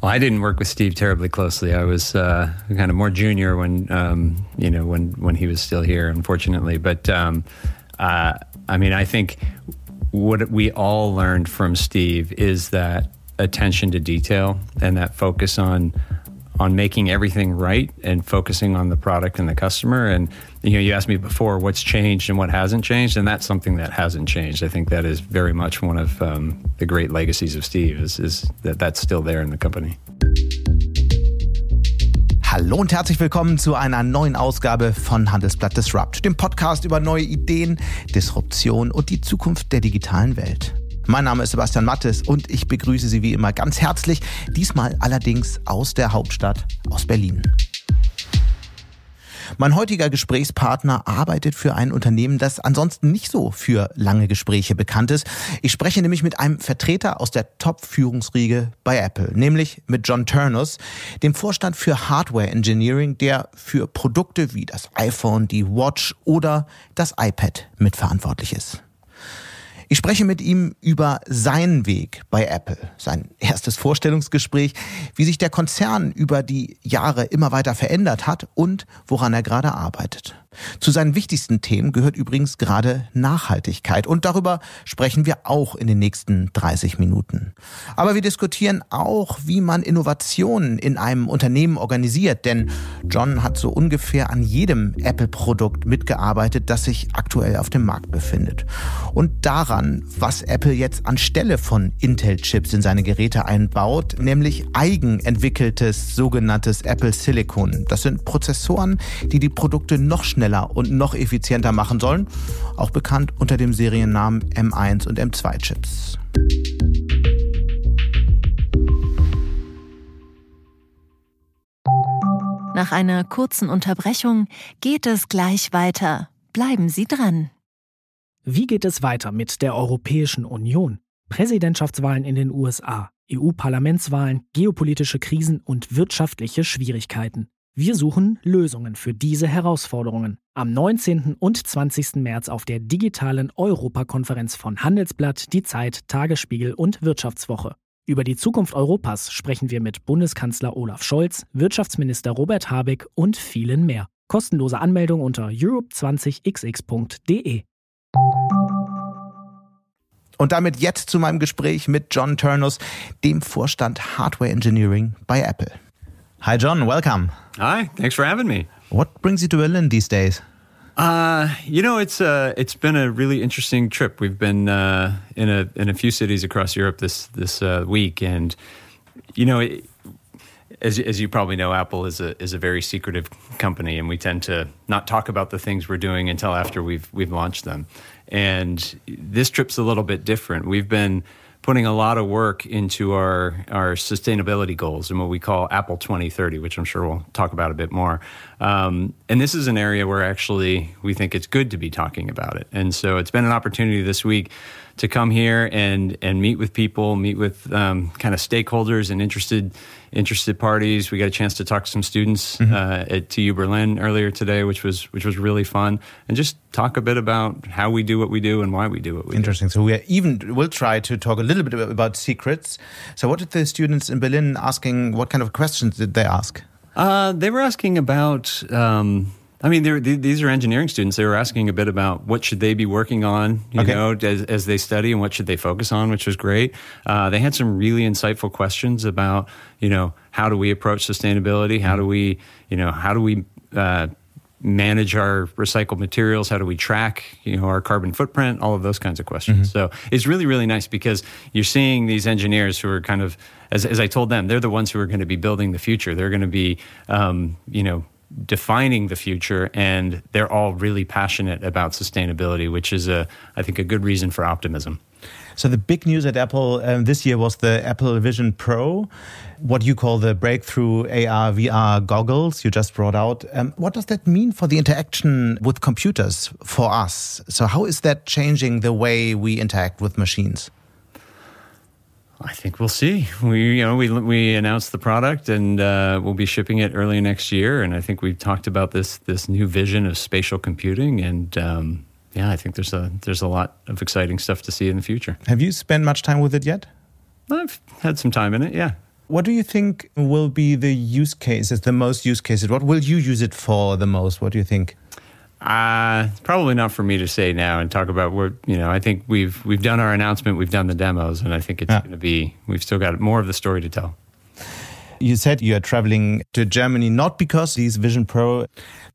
Well, I didn't work with Steve terribly closely. I was uh, kind of more junior when um, you know when when he was still here, unfortunately. But um, uh, I mean, I think what we all learned from Steve is that attention to detail and that focus on on making everything right and focusing on the product and the customer. And you know, you asked me before what's changed and what hasn't changed, and that's something that hasn't changed. I think that is very much one of um, the great legacies of Steve is, is that that's still there in the company. Hallo und herzlich willkommen zu einer neuen Ausgabe von Handelsblatt Disrupt, dem Podcast über neue Ideen, Disruption und die Zukunft der digitalen Welt. Mein Name ist Sebastian Mattes und ich begrüße Sie wie immer ganz herzlich, diesmal allerdings aus der Hauptstadt, aus Berlin. Mein heutiger Gesprächspartner arbeitet für ein Unternehmen, das ansonsten nicht so für lange Gespräche bekannt ist. Ich spreche nämlich mit einem Vertreter aus der Top-Führungsriege bei Apple, nämlich mit John Turnus, dem Vorstand für Hardware Engineering, der für Produkte wie das iPhone, die Watch oder das iPad mitverantwortlich ist. Ich spreche mit ihm über seinen Weg bei Apple, sein erstes Vorstellungsgespräch, wie sich der Konzern über die Jahre immer weiter verändert hat und woran er gerade arbeitet. Zu seinen wichtigsten Themen gehört übrigens gerade Nachhaltigkeit und darüber sprechen wir auch in den nächsten 30 Minuten. Aber wir diskutieren auch, wie man Innovationen in einem Unternehmen organisiert, denn John hat so ungefähr an jedem Apple-Produkt mitgearbeitet, das sich aktuell auf dem Markt befindet. Und daran, was Apple jetzt anstelle von Intel-Chips in seine Geräte einbaut, nämlich eigenentwickeltes sogenanntes Apple Silicon. Das sind Prozessoren, die die Produkte noch schneller schneller und noch effizienter machen sollen, auch bekannt unter dem Seriennamen M1 und M2 Chips. Nach einer kurzen Unterbrechung geht es gleich weiter. Bleiben Sie dran. Wie geht es weiter mit der Europäischen Union? Präsidentschaftswahlen in den USA, EU-Parlamentswahlen, geopolitische Krisen und wirtschaftliche Schwierigkeiten. Wir suchen Lösungen für diese Herausforderungen. Am 19. und 20. März auf der digitalen Europakonferenz von Handelsblatt, Die Zeit, Tagesspiegel und Wirtschaftswoche. Über die Zukunft Europas sprechen wir mit Bundeskanzler Olaf Scholz, Wirtschaftsminister Robert Habeck und vielen mehr. Kostenlose Anmeldung unter europe20xx.de. Und damit jetzt zu meinem Gespräch mit John Turnus, dem Vorstand Hardware Engineering bei Apple. Hi, John. Welcome. Hi. Thanks for having me. What brings you to Berlin these days? Uh, you know, it's uh, it's been a really interesting trip. We've been uh, in a in a few cities across Europe this this uh, week, and you know, it, as as you probably know, Apple is a is a very secretive company, and we tend to not talk about the things we're doing until after we've we've launched them. And this trip's a little bit different. We've been putting a lot of work into our, our sustainability goals and what we call Apple 2030, which I'm sure we'll talk about a bit more. Um, and this is an area where actually we think it's good to be talking about it. And so it's been an opportunity this week to come here and and meet with people, meet with um, kind of stakeholders and interested interested parties. We got a chance to talk to some students mm-hmm. uh, at TU Berlin earlier today, which was which was really fun, and just talk a bit about how we do what we do and why we do what we Interesting. do. Interesting. So we even will try to talk a little bit about secrets. So what did the students in Berlin asking? What kind of questions did they ask? Uh, they were asking about um, I mean, these are engineering students. They were asking a bit about what should they be working on, you okay. know, as, as, they study, and what should they focus on, which was great. Uh, they had some really insightful questions about, you know, how do we approach sustainability? How do we, you know, how do we uh, manage our recycled materials? How do we track, you know, our carbon footprint? All of those kinds of questions. Mm-hmm. So it's really, really nice because you're seeing these engineers who are kind of, as, as I told them, they're the ones who are going to be building the future. They're going to be, um, you know defining the future, and they're all really passionate about sustainability, which is a, I think, a good reason for optimism. So the big news at Apple um, this year was the Apple Vision Pro, what you call the breakthrough AR VR goggles you just brought out. Um, what does that mean for the interaction with computers for us? So how is that changing the way we interact with machines? I think we'll see. We you know we we announced the product and uh, we'll be shipping it early next year. And I think we've talked about this this new vision of spatial computing. And um, yeah, I think there's a there's a lot of exciting stuff to see in the future. Have you spent much time with it yet? I've had some time in it. Yeah. What do you think will be the use cases, the most use cases? What will you use it for the most? What do you think? Uh, probably not for me to say now and talk about where you know. I think we've we've done our announcement, we've done the demos, and I think it's Yeah. going to be. We've still got more of the story to tell. You said you are traveling to Germany not because these Vision Pro.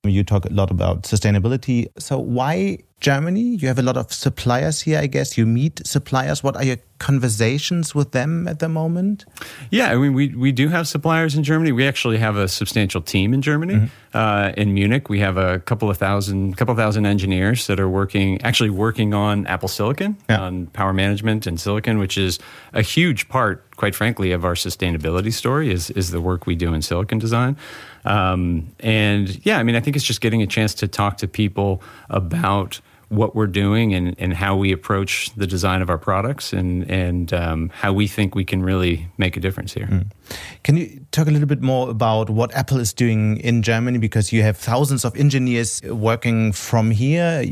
You talk a lot about sustainability. So why Germany? You have a lot of suppliers here, I guess. You meet suppliers. What are your conversations with them at the moment? Yeah, I mean, we, we do have suppliers in Germany. We actually have a substantial team in Germany. Uh, in Munich, we have a couple of thousand, couple of thousand engineers that are working, actually working on Apple Silicon, Yeah. on power management and silicon, which is a huge part, quite frankly, of our sustainability story. Is is the work we do in silicon design. Um, and yeah, I mean, I think it's just getting a chance to talk to people about what we're doing and, and how we approach the design of our products and and um, how we think we can really make a difference here. Can you talk a little bit more about what Apple is doing in Germany? Because you have thousands of engineers working from here.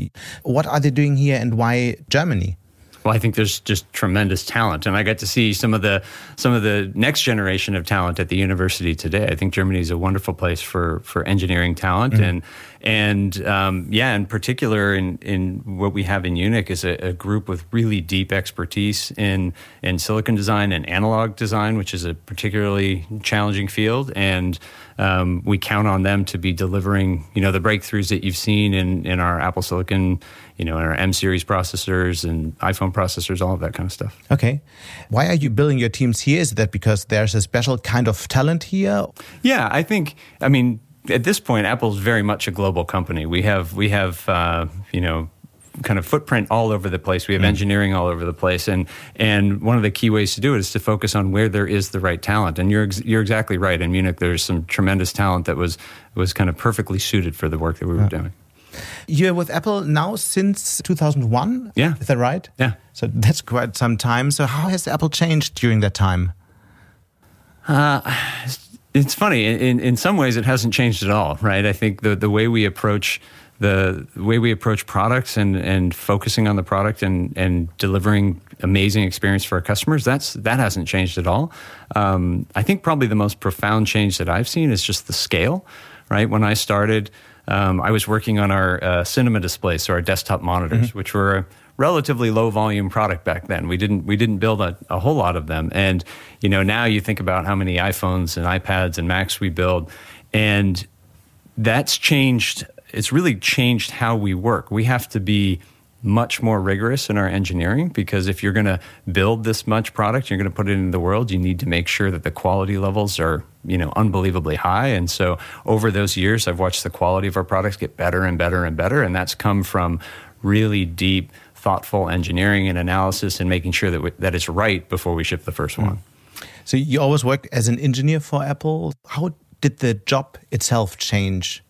What are they doing here and why Germany? Well, I think there's just tremendous talent, and I got to see some of the some of the next generation of talent at the university today. I think Germany is a wonderful place for for engineering talent, and and um, yeah, in particular, in in what we have in Munich is a, a group with really deep expertise in in silicon design and analog design, which is a particularly challenging field, and um, we count on them to be delivering, you know, the breakthroughs that you've seen in, in our Apple Silicon, you know, in our M series processors and iPhone processors, all of that kind of stuff. Okay. Why are you building your teams here? Is that because there's a special kind of talent here? Yeah, I think, I mean, at this point, Apple's very much a global company. We have, we have, uh, you know, kind of footprint all over the place. We have engineering all over the place, and and one of the key ways to do it is to focus on where there is the right talent. And you're ex- you're exactly right. In Munich, there's some tremendous talent that was was kind of perfectly suited for the work that we were doing. You're with Apple now since 2001? Yeah. Is that right? Yeah. So that's quite some time. So how has Apple changed during that time? It's funny. In in some ways, it hasn't changed at all, right? I think the the way we approach the way we approach products and and focusing on the product and and delivering amazing experience for our customers that's that hasn't changed at all. Um, I think probably the most profound change that I've seen is just the scale, right? When I started, um, I was working on our uh, cinema displays, so our desktop monitors, which were a relatively low volume product back then. We didn't we didn't build a, a whole lot of them, and you know now you think about how many iPhones and iPads and Macs we build, and that's changed. It's really changed how we work. We have to be much more rigorous in our engineering because if you're going to build this much product, you're going to put it into the world. You need to make sure that the quality levels are, you know, unbelievably high. And so over those years, I've watched the quality of our products get better and better and better, and that's come from really deep, thoughtful engineering and analysis and making sure that we, that it's right before we ship the first one. Mm-hmm. So you always worked as an engineer for Apple. How did the job itself change?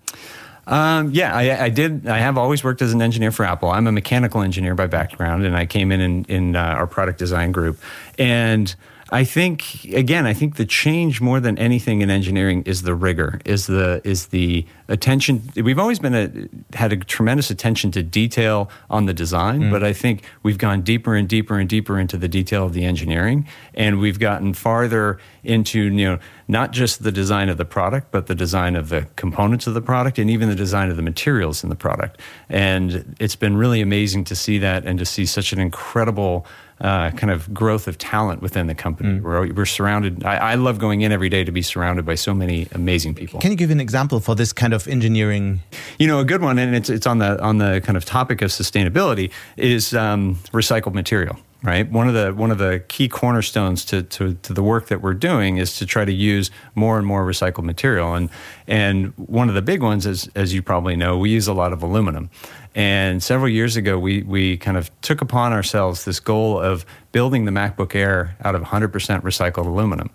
Um, yeah, I, I did. I have always worked as an engineer for Apple. I'm a mechanical engineer by background, and I came in in, in uh, our product design group. And I think again, I think the change more than anything in engineering is the rigor, is the is the attention. We've always been a, had a tremendous attention to detail on the design, mm. but I think we've gone deeper and deeper and deeper into the detail of the engineering, and we've gotten farther into you know not just the design of the product, but the design of the components of the product, and even the design of the materials in the product. And it's been really amazing to see that and to see such an incredible uh, kind of growth of talent within the company. We're, we're surrounded. I, I love going in every day to be surrounded by so many amazing people. Can you give an example for this kind of engineering? You know, a good one, and it's it's on the on the kind of topic of sustainability is um, recycled material. Right. One of the one of the key cornerstones to, to to the work that we're doing is to try to use more and more recycled material. And and one of the big ones, as as you probably know, we use a lot of aluminum. And several years ago, we we kind of took upon ourselves this goal of building the MacBook Air out of 100% recycled aluminum.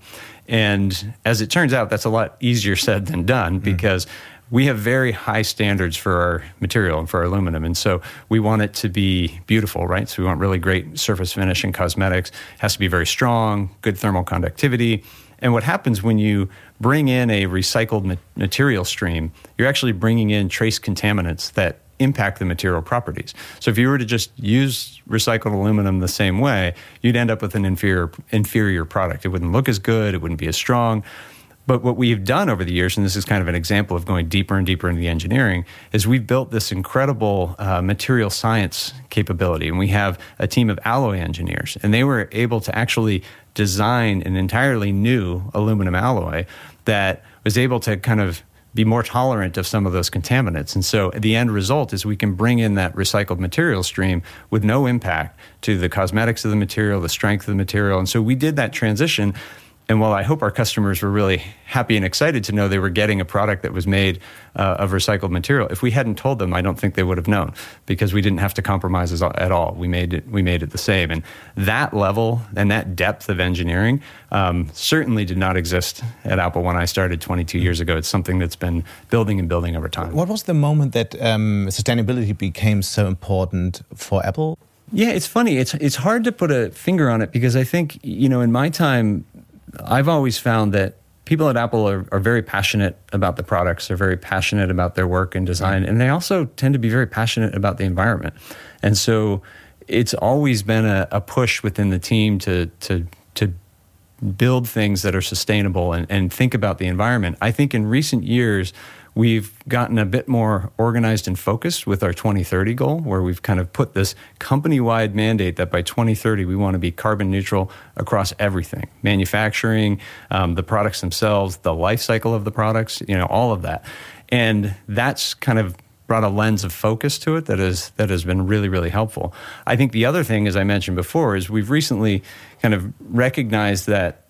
And as it turns out, that's a lot easier said than done mm. because we have very high standards for our material and for our aluminum. And so we want it to be beautiful, right? So we want really great surface finish and cosmetics. It has to be very strong, good thermal conductivity. And what happens when you bring in a recycled ma- material stream, you're actually bringing in trace contaminants that impact the material properties. So if you were to just use recycled aluminum the same way, you'd end up with an inferior inferior product. It wouldn't look as good, it wouldn't be as strong. But what we've done over the years, and this is kind of an example of going deeper and deeper into the engineering, is we've built this incredible uh, material science capability. And we have a team of alloy engineers, and they were able to actually design an entirely new aluminum alloy that was able to kind of be more tolerant of some of those contaminants. And so the end result is we can bring in that recycled material stream with no impact to the cosmetics of the material, the strength of the material. And so we did that transition and while I hope our customers were really happy and excited to know they were getting a product that was made uh, of recycled material, if we hadn't told them, I don't think they would have known because we didn't have to compromise at all. We made it, we made it the same. And that level and that depth of engineering um, certainly did not exist at Apple when I started 22 years ago. It's something that's been building and building over time. What was the moment that um, sustainability became so important for Apple? Yeah, it's funny. It's it's hard to put a finger on it because I think you know in my time I've always found that people at Apple are, are, very passionate about the products. They're very passionate about their work and design, and they also tend to be very passionate about the environment. And so it's always been a, a push within the team to to to build things that are sustainable and, and think about the environment. I think in recent years We've gotten a bit more organized and focused with our 2030 goal, where we've kind of put this company wide mandate that by 2030 we want to be carbon neutral across everything manufacturing, um, the products themselves, the life cycle of the products, you know, all of that. And that's kind of brought a lens of focus to it that is that has been really really helpful. I think the other thing as I mentioned before is we've recently kind of recognized that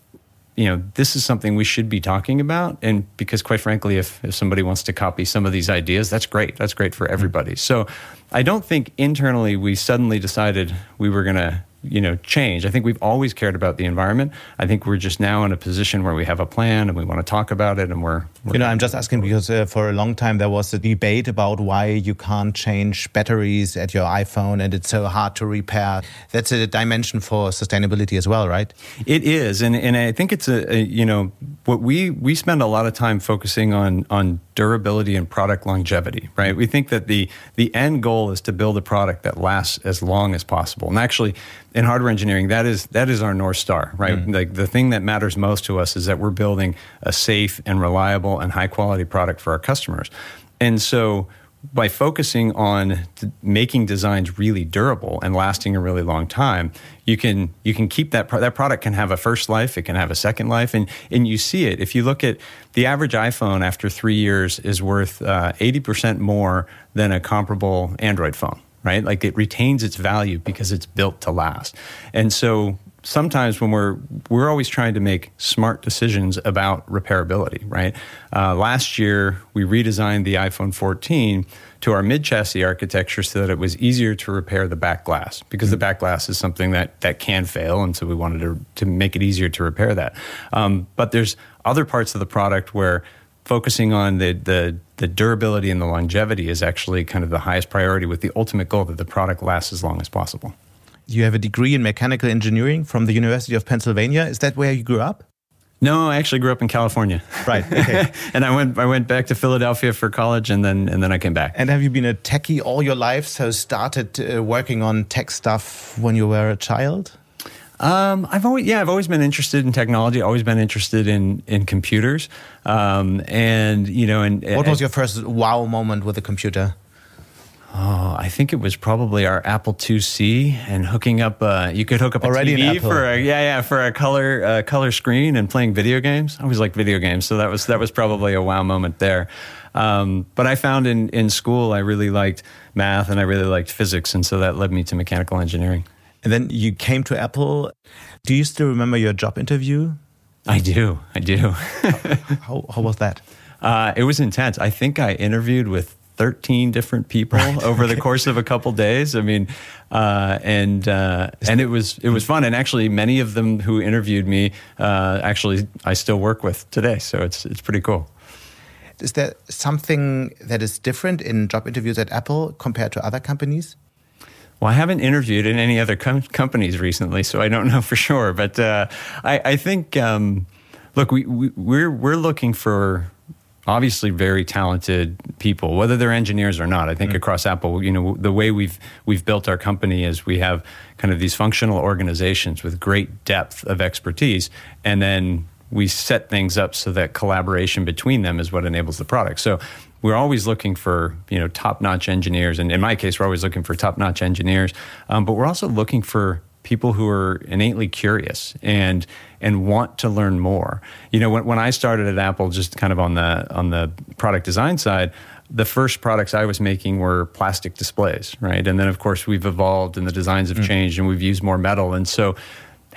you know, this is something we should be talking about. And because, quite frankly, if, if somebody wants to copy some of these ideas, that's great. That's great for everybody. So I don't think internally we suddenly decided we were going to you know change. I think we've always cared about the environment. I think we're just now in a position where we have a plan and we want to talk about it, and we're. we're you know, I'm just asking because uh, for a long time there was a debate about why you can't change batteries at your iPhone, and it's so hard to repair. That's a dimension for sustainability as well, right? It is, and and I think it's a, a you know what we we spend a lot of time focusing on on durability and product longevity, right? We think that the the end goal is to build a product that lasts as long as possible. And actually, in hardware engineering, that is that is our north star, right? Mm. Like the thing that matters most to us is that we're building a safe and reliable and high quality product for our customers. And so by focusing on making designs really durable and lasting a really long time, you can you can keep that pro- that product can have a first life, it can have a second life, and and you see it if you look at the average iPhone after three years is worth uh, eighty uh, percent more than a comparable Android phone, right? Like it retains its value because it's built to last, and so sometimes when we're we're always trying to make smart decisions about repairability, right? Uh, last year we redesigned the iPhone 14 to our mid chassis architecture so that it was easier to repair the back glass because the back glass is something that that can fail, and so we wanted to to make it easier to repair that. Um, but there's other parts of the product where focusing on the, the the durability and the longevity is actually kind of the highest priority with the ultimate goal that the product lasts as long as possible. You have a degree in mechanical engineering from the University of Pennsylvania. Is that where you grew up? No, I actually grew up in California. Right. Okay. and I went I went back to Philadelphia for college and then and then I came back. And have you been a techie all your life? So started uh, working on tech stuff when you were a child? Um, I've always yeah, I've always been interested in technology. Always been interested in in computers. Um, and you know, and what was your first wow moment with a computer? Oh, I think it was probably our Apple IIc and hooking up. Uh, you could hook up Already a TV for a yeah yeah for a color uh, color screen and playing video games. I always liked video games, so that was that was probably a wow moment there. Um, but I found in in school I really liked math and I really liked physics, and so that led me to mechanical engineering. And then you came to Apple. Do you still remember your job interview? I do. I do. how, how, was that? Uh, it was intense. I think I interviewed with 13 different people right. over okay. the course of a couple days. I mean, uh, and uh, and it was it was fun. And actually, many of them who interviewed me, uh, actually, I still work with today. So it's it's pretty cool. Is there something that is different in job interviews at Apple compared to other companies? Well, I haven't interviewed in any other com- companies recently, so I don't know for sure. But uh, I, I, think, um, look, we, we, we're we're looking for obviously very talented people, whether they're engineers or not. I think mm. across Apple, you know, the way we've we've built our company is we have kind of these functional organizations with great depth of expertise, and then we set things up so that collaboration between them is what enables the product. So we're always looking for you know top notch engineers, and in my case, we're always looking for top notch engineers. Um, but we're also looking for people who are innately curious and and want to learn more. You know, when, when I started at Apple, just kind of on the on the product design side, the first products I was making were plastic displays, right? And then of course we've evolved and the designs have mm. changed and we've used more metal. And so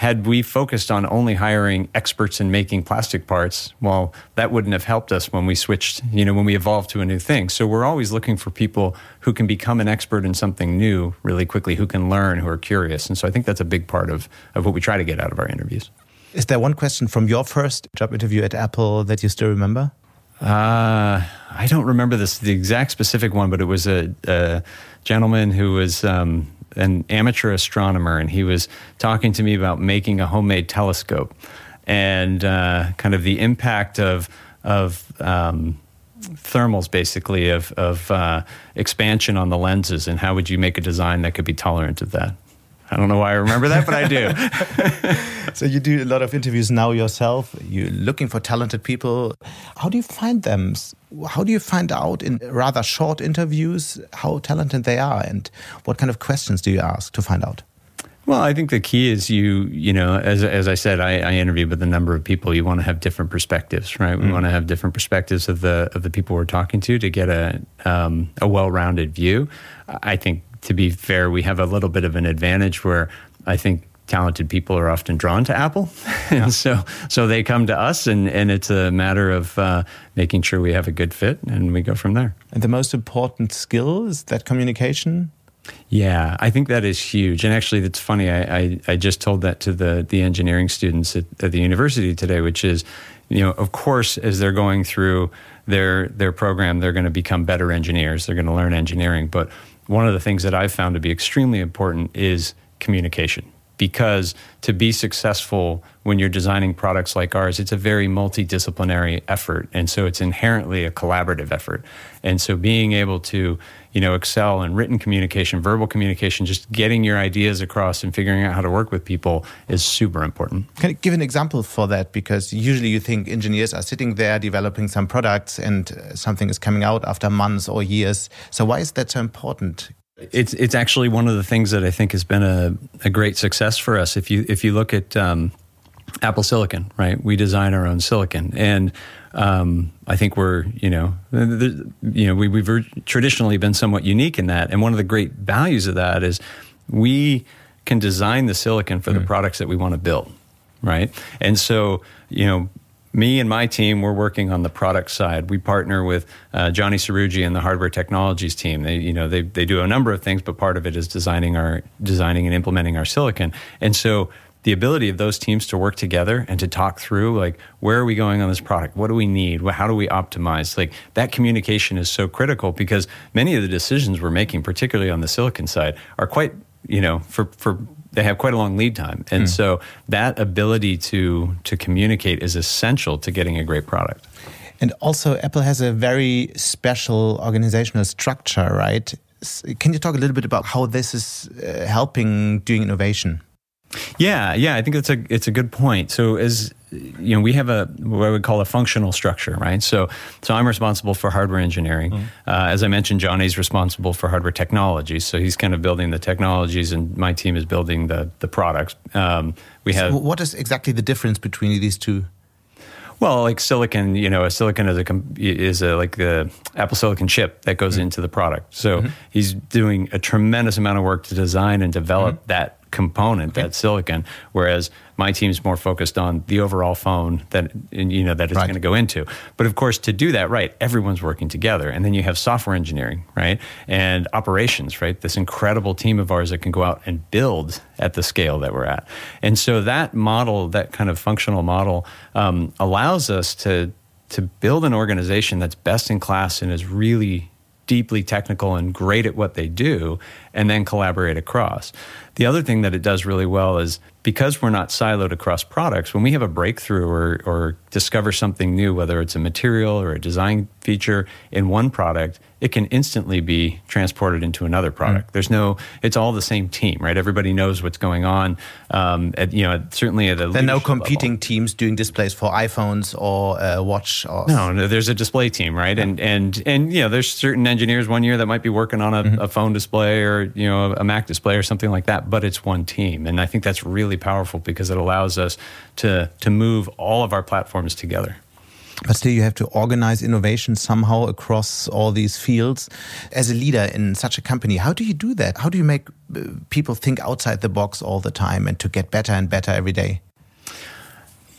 had we focused on only hiring experts in making plastic parts, well, that wouldn't have helped us when we switched, you know, when we evolved to a new thing. So we're always looking for people who can become an expert in something new really quickly, who can learn, who are curious. And so I think that's a big part of, of what we try to get out of our interviews. Is there one question from your first job interview at Apple that you still remember? Uh, I don't remember this the exact specific one, but it was a, a gentleman who was um, an amateur astronomer, and he was talking to me about making a homemade telescope and uh, kind of the impact of of um, thermals, basically of of uh, expansion on the lenses, and how would you make a design that could be tolerant of that. I don't know why I remember that, but I do. so you do a lot of interviews now yourself. You're looking for talented people. How do you find them? How do you find out in rather short interviews how talented they are, and what kind of questions do you ask to find out? Well, I think the key is you, you know, as, as I said, I, I interview with a number of people. You want to have different perspectives, right? We mm. want to have different perspectives of the of the people we're talking to to get a um, a well rounded view. I think to be fair, we have a little bit of an advantage where I think talented people are often drawn to Apple, yeah. and so so they come to us, and and it's a matter of uh, making sure we have a good fit, and we go from there. And the most important skill is that communication. Yeah, I think that is huge. And actually, it's funny. I, I, I just told that to the the engineering students at, at the university today, which is, you know, of course, as they're going through their their program, they're going to become better engineers. They're going to learn engineering, but one of the things that I've found to be extremely important is communication. Because to be successful when you're designing products like ours, it's a very multidisciplinary effort. And so it's inherently a collaborative effort. And so being able to, you know, excel in written communication, verbal communication, just getting your ideas across and figuring out how to work with people is super important. Can you give an example for that? Because usually you think engineers are sitting there developing some products and uh, something is coming out after months or years. So why is that so important? It's it's actually one of the things that I think has been a, a great success for us. If you if you look at um, Apple Silicon, right? We design our own silicon, and um, I think we're you know you know we, we've traditionally been somewhat unique in that. And one of the great values of that is we can design the silicon for mm. the products that we want to build, right? And so you know me and my team, we're working on the product side. We partner with uh, Johnny Srouji and the hardware technologies team. They, you know, they, they do a number of things, but part of it is designing our designing and implementing our silicon. And so the ability of those teams to work together and to talk through like where are we going on this product? What do we need? How do we optimize? Like that communication is so critical because many of the decisions we're making particularly on the silicon side are quite you know for for they have quite a long lead time. And mm. so that ability to to communicate is essential to getting a great product. And also apple has a very special organizational structure right? Can you talk a little bit about how this is uh, helping doing innovation yeah, yeah, I think it's a it's a good point. So as you know, we have a what I would call a functional structure, right? So, so I'm responsible for hardware engineering. Mm-hmm. Uh, as I mentioned, Johnny's responsible for hardware technology. So he's kind of building the technologies, and my team is building the the products. Um, we have. So what is exactly the difference between these two? Well, like silicon, you know, a silicon is a is a like the Apple Silicon chip that goes mm-hmm. into the product. So mm-hmm. he's doing a tremendous amount of work to design and develop mm-hmm. that component, okay. that silicon, whereas my team's more focused on the overall phone that you know that it's right. going to go into. But of course, to do that right, everyone's working together, and then you have software engineering, right, and operations, right. This incredible team of ours that can go out and build at the scale that we're at, and so that model, that kind of functional model, um, allows us to to build an organization that's best in class and is really deeply technical and great at what they do and then collaborate across. The other thing that it does really well is because we're not siloed across products, when we have a breakthrough or, or discover something new, whether it's a material or a design feature in one product, it can instantly be transported into another product. Mm. There's no, it's all the same team, right? Everybody knows what's going on. Um, at, you know, certainly at a there are no competing level. teams doing displays for iPhones or uh, watch. Or no, no, there's a display team, right? Yeah. And and and you know, there's certain engineers one year that might be working on a, mm-hmm. a phone display or you know a Mac display or something like that, but it's one team, and I think that's really powerful because it allows us to to move all of our platforms together. But still, you have to organize innovation somehow across all these fields. As a leader in such a company, how do you do that? How do you make uh, people think outside the box all the time and to get better and better every day?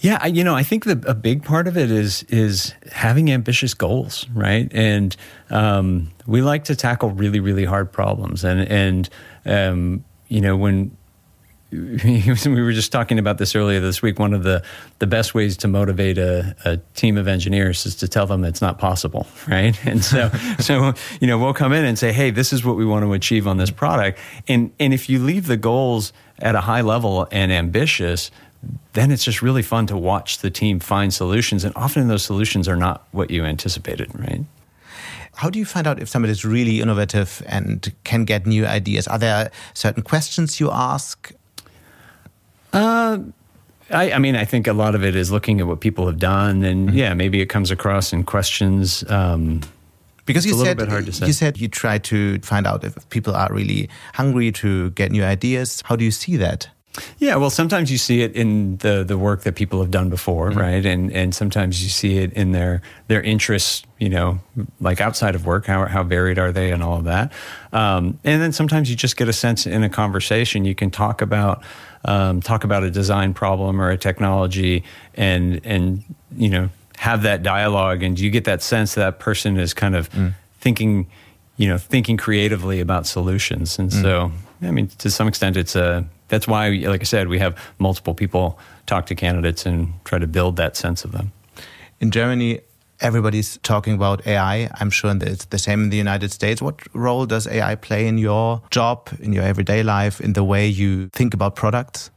Yeah, you know, I think the, a big part of it is is having ambitious goals, right? And um, we like to tackle really, really hard problems, and and um, you know when we were just talking about this earlier this week. One of the, the best ways to motivate a, a team of engineers is to tell them it's not possible, right? And so, so you know, we'll come in and say, "Hey, this is what we want to achieve on this product." And and if you leave the goals at a high level and ambitious, then it's just really fun to watch the team find solutions. And often those solutions are not what you anticipated, right? How do you find out if somebody is really innovative and can get new ideas? Are there certain questions you ask? Uh, I, I, mean, I think a lot of it is looking at what people have done, and mm-hmm. yeah, maybe it comes across in questions. Um, because you said you said you try to find out if people are really hungry to get new ideas. How do you see that? Yeah, well, sometimes you see it in the the work that people have done before, mm-hmm. right? And and sometimes you see it in their their interests, you know, like outside of work. How how varied are they, and all of that. Um, and then sometimes you just get a sense in a conversation. You can talk about um, talk about a design problem or a technology and and you know have that dialogue and you get that sense that, that person is kind of mm. thinking you know thinking creatively about solutions and mm. so i mean to some extent it's a that's why like i said we have multiple people talk to candidates and try to build that sense of them in germany everybody's talking about AI. I'm sure it's the same in the United States. What role does AI play in your job, in your everyday life, in the way you think about products?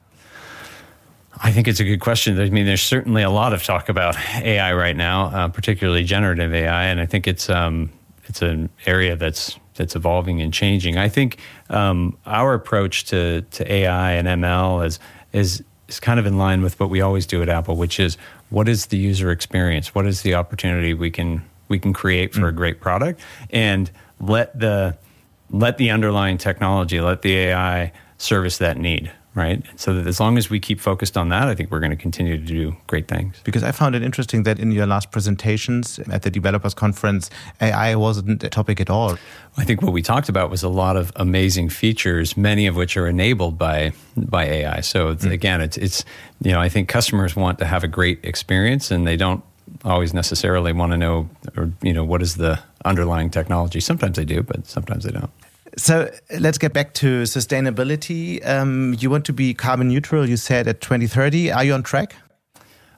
I think it's a good question. I mean, there's certainly a lot of talk about AI right now, uh, particularly generative AI, and I think it's um, it's an area that's that's evolving and changing. I think um, our approach to to AI and ML is is is kind of in line with what we always do at Apple, which is what is the user experience? What is the opportunity we can we can create for mm. a great product, and let the let the underlying technology, let the AI service that need right? So that as long as we keep focused on that, I think we're going to continue to do great things. Because I found it interesting that in your last presentations at the developers conference, AI wasn't a topic at all. I think what we talked about was a lot of amazing features, many of which are enabled by by AI. So mm. again, it's it's you know I think customers want to have a great experience, and they don't always necessarily want to know or you know what is the underlying technology. Sometimes they do, but sometimes they don't. So let's get back to sustainability. Um, you want to be carbon neutral, you said at 2030. Are you on track?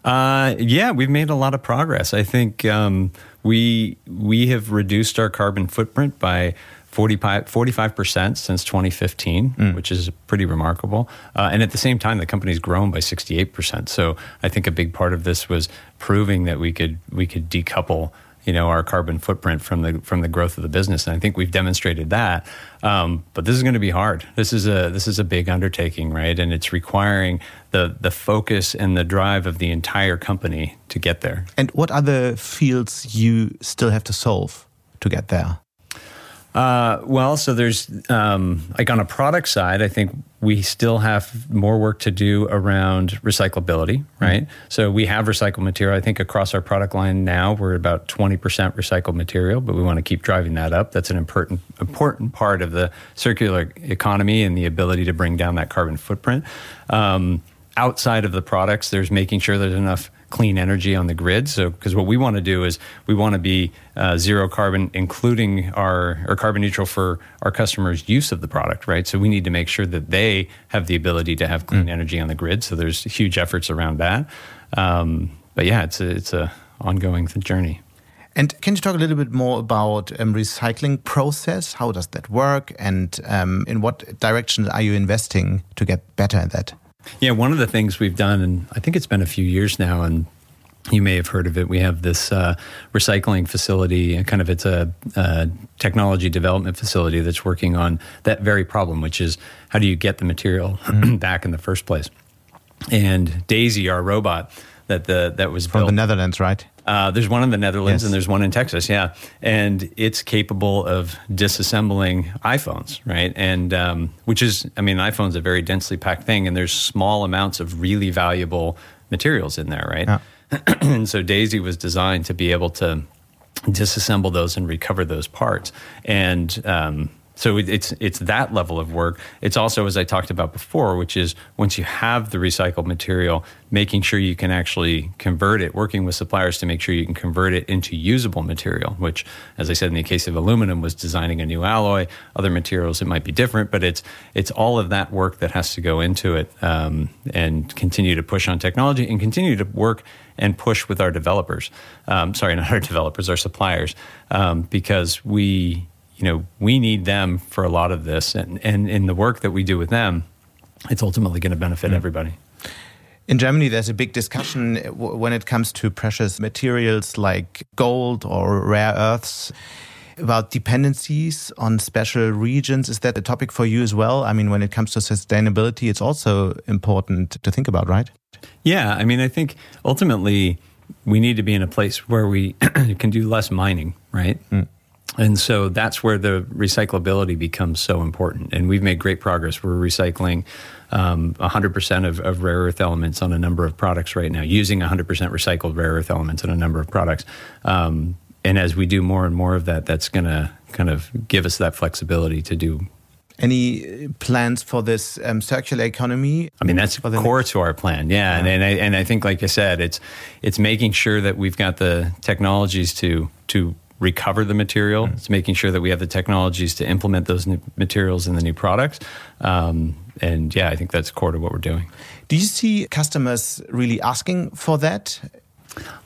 Uh, yeah, we've made a lot of progress. I think um, we we have reduced our carbon footprint by 45 percent since 2015, mm. which is pretty remarkable. Uh, and at the same time, the company's grown by 68 percent. So I think a big part of this was proving that we could we could decouple you know our carbon footprint from the from the growth of the business, and I think we've demonstrated that. Um, but this is going to be hard. This is a this is a big undertaking, right? And it's requiring the the focus and the drive of the entire company to get there. And what other fields you still have to solve to get there? Uh, well, so there's um, like on a product side, I think we still have more work to do around recyclability, right? Mm-hmm. So we have recycled material. I think across our product line now, we're about 20% recycled material, but we want to keep driving that up. That's an important important part of the circular economy and the ability to bring down that carbon footprint. Um, outside of the products, there's making sure there's enough clean energy on the grid. So, because what we want to do is we want to be uh, zero carbon, including our or carbon neutral for our customers' use of the product, right? So we need to make sure that they have the ability to have clean mm. energy on the grid. So there's huge efforts around that. Um, but yeah, it's a, it's a ongoing journey. And can you talk a little bit more about um, recycling process? How does that work, and um, in what direction are you investing to get better at that? Yeah, one of the things we've done, and I think it's been a few years now, and you may have heard of it. We have this uh, recycling facility, and kind of it's a, a, technology development facility that's working on that very problem, which is how do you get the material mm. back in the first place? And Daisy, our robot that the that was from built, the Netherlands, right? Uh, there's one in the Netherlands yes. and there's one in Texas, yeah. And it's capable of disassembling iPhones, right? And um, which is, I mean, iPhone's a very densely packed thing, and there's small amounts of really valuable materials in there, right? Yeah. and so Daisy was designed to be able to disassemble those and recover those parts. And um, so it's it's that level of work. It's also, as I talked about before, which is once you have the recycled material, making sure you can actually convert it, working with suppliers to make sure you can convert it into usable material. Which, as I said, in the case of aluminum, was designing a new alloy. Other materials it might be different, but it's it's all of that work that has to go into it, um, and continue to push on technology and continue to work and push with our developers. Um, sorry, not our developers, our suppliers, um, because we you know, we need them for a lot of this. And, and in the work that we do with them, it's ultimately going to benefit mm. everybody. In Germany, there's a big discussion when it comes to precious materials like gold or rare earths about dependencies on special regions. Is that a topic for you as well? I mean, when it comes to sustainability, it's also important to think about, right? Yeah. I mean, I think ultimately we need to be in a place where we can do less mining, right? Mm. And so that's where the recyclability becomes so important. And we've made great progress. We're recycling um, 100% of, of, rare earth elements on a number of products right now, using 100% recycled rare earth elements on a number of products. Um, and as we do more and more of that, that's going to kind of give us that flexibility to do any plans for this um, circular economy? I mean, that's core next? to our plan. Yeah, yeah. And, and, I, and I think, like I said, it's it's making sure that we've got the technologies to to recover the material. Mm-hmm. It's making sure that we have the technologies to implement those new materials in the new products. Um, and yeah, I think that's core to what we're doing. Do you see customers really asking for that?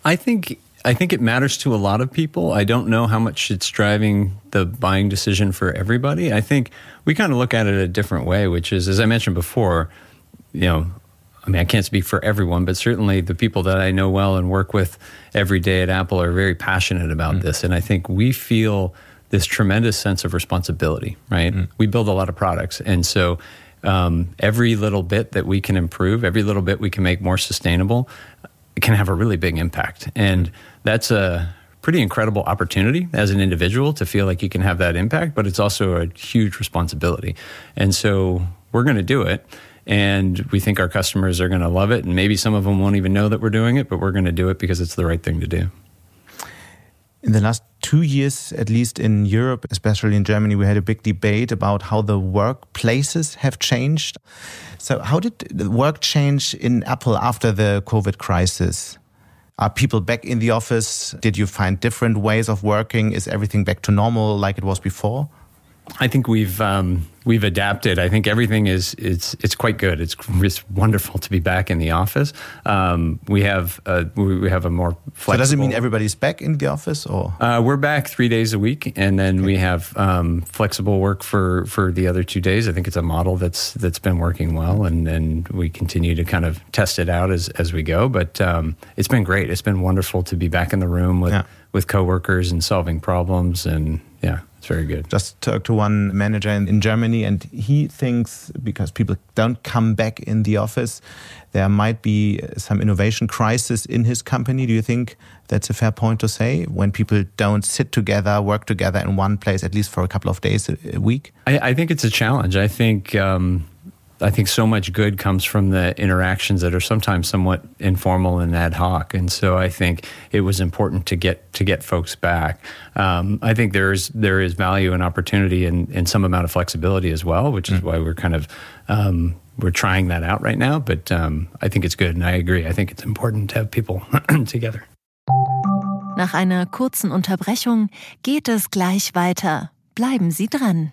I think I think it matters to a lot of people. I don't know how much it's driving the buying decision for everybody. I think we kind of look at it a different way, which is, as I mentioned before, you know, I mean, I can't speak for everyone, but certainly the people that I know well and work with every day at Apple are very passionate about mm. this. And I think we feel this tremendous sense of responsibility, right? Mm. We build a lot of products. And so um, every little bit that we can improve, every little bit we can make more sustainable, can have a really big impact. And that's a pretty incredible opportunity as an individual to feel like you can have that impact, but it's also a huge responsibility. And so we're going to do it and we think our customers are going to love it and maybe some of them won't even know that we're doing it but we're going to do it because it's the right thing to do. In the last two years at least in europe especially in germany we had a big debate about how the workplaces have changed. So how did the work change in apple after the covid crisis? Are people back in the office? Did you find different ways of working? Is everything back to normal like it was before I think we've um, we've adapted. I think everything is it's it's quite good. It's it's wonderful to be back in the office. Um, we have a, we have a more flexible. So does it mean everybody's back in the office, or uh, we're back three days a week, and then okay. we have um, flexible work for for the other two days. I think it's a model that's that's been working well, and and we continue to kind of test it out as as we go. But um, it's been great. It's been wonderful to be back in the room with yeah. with coworkers and solving problems, and yeah. It's very good. Just talked to one manager in, in, Germany, and he thinks because people don't come back in the office, there might be some innovation crisis in his company. Do you think that's a fair point to say when people don't sit together, work together in one place at least for a couple of days a, a week? I, I, think it's a challenge. I think. Um, I think so much good comes from the interactions that are sometimes somewhat informal and ad hoc, and so I think it was important to get to get folks back. Um, I think there is there is value and opportunity and, and some amount of flexibility as well, which is mm. why we're kind of um, we're trying that out right now. But um, I think it's good, and I agree. I think it's important to have people together. Nach einer kurzen Unterbrechung geht es gleich weiter. Bleiben Sie dran.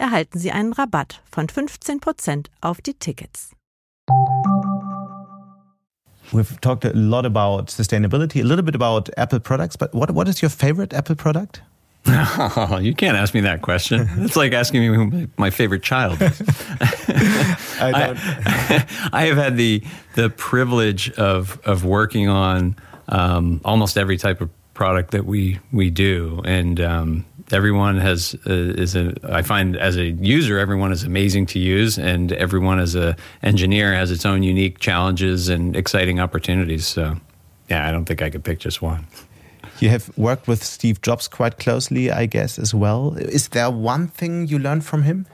erhalten Sie einen Rabatt von 15% auf die Tickets. We've talked a lot about sustainability, a little bit about Apple products, but what, what is your favorite Apple product? Oh, you can't ask me that question. It's like asking me who my favorite child is. I, I, I, have had the the privilege of of working on um, almost every type of product that we we do, and um, everyone has uh, is a. I find as a user, everyone is amazing to use, and everyone as a engineer has its own unique challenges and exciting opportunities. So, yeah, I don't think I could pick just one. You have worked with Steve Jobs quite closely, I guess, as well. Is there one thing you learned from him?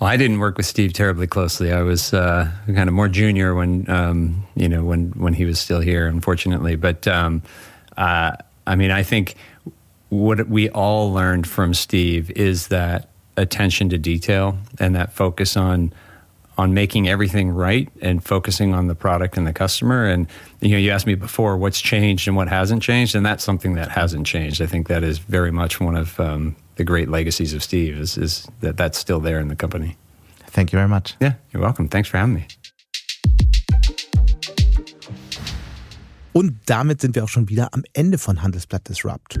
Well, I didn't work with Steve terribly closely. I was uh, kind of more junior when um, you know when when he was still here, unfortunately. But um, uh, I mean, I think what we all learned from Steve is that attention to detail and that focus on on making everything right and focusing on the product and the customer. And you know, you asked me before what's changed and what hasn't changed, and that's something that hasn't changed. I think that is very much one of um, the great legacies of Steve is, is that that's still there in the company. Thank you very much. Yeah, you're welcome. Thanks for having me. Und damit sind wir auch schon wieder am Ende von Handelsblatt Disrupt.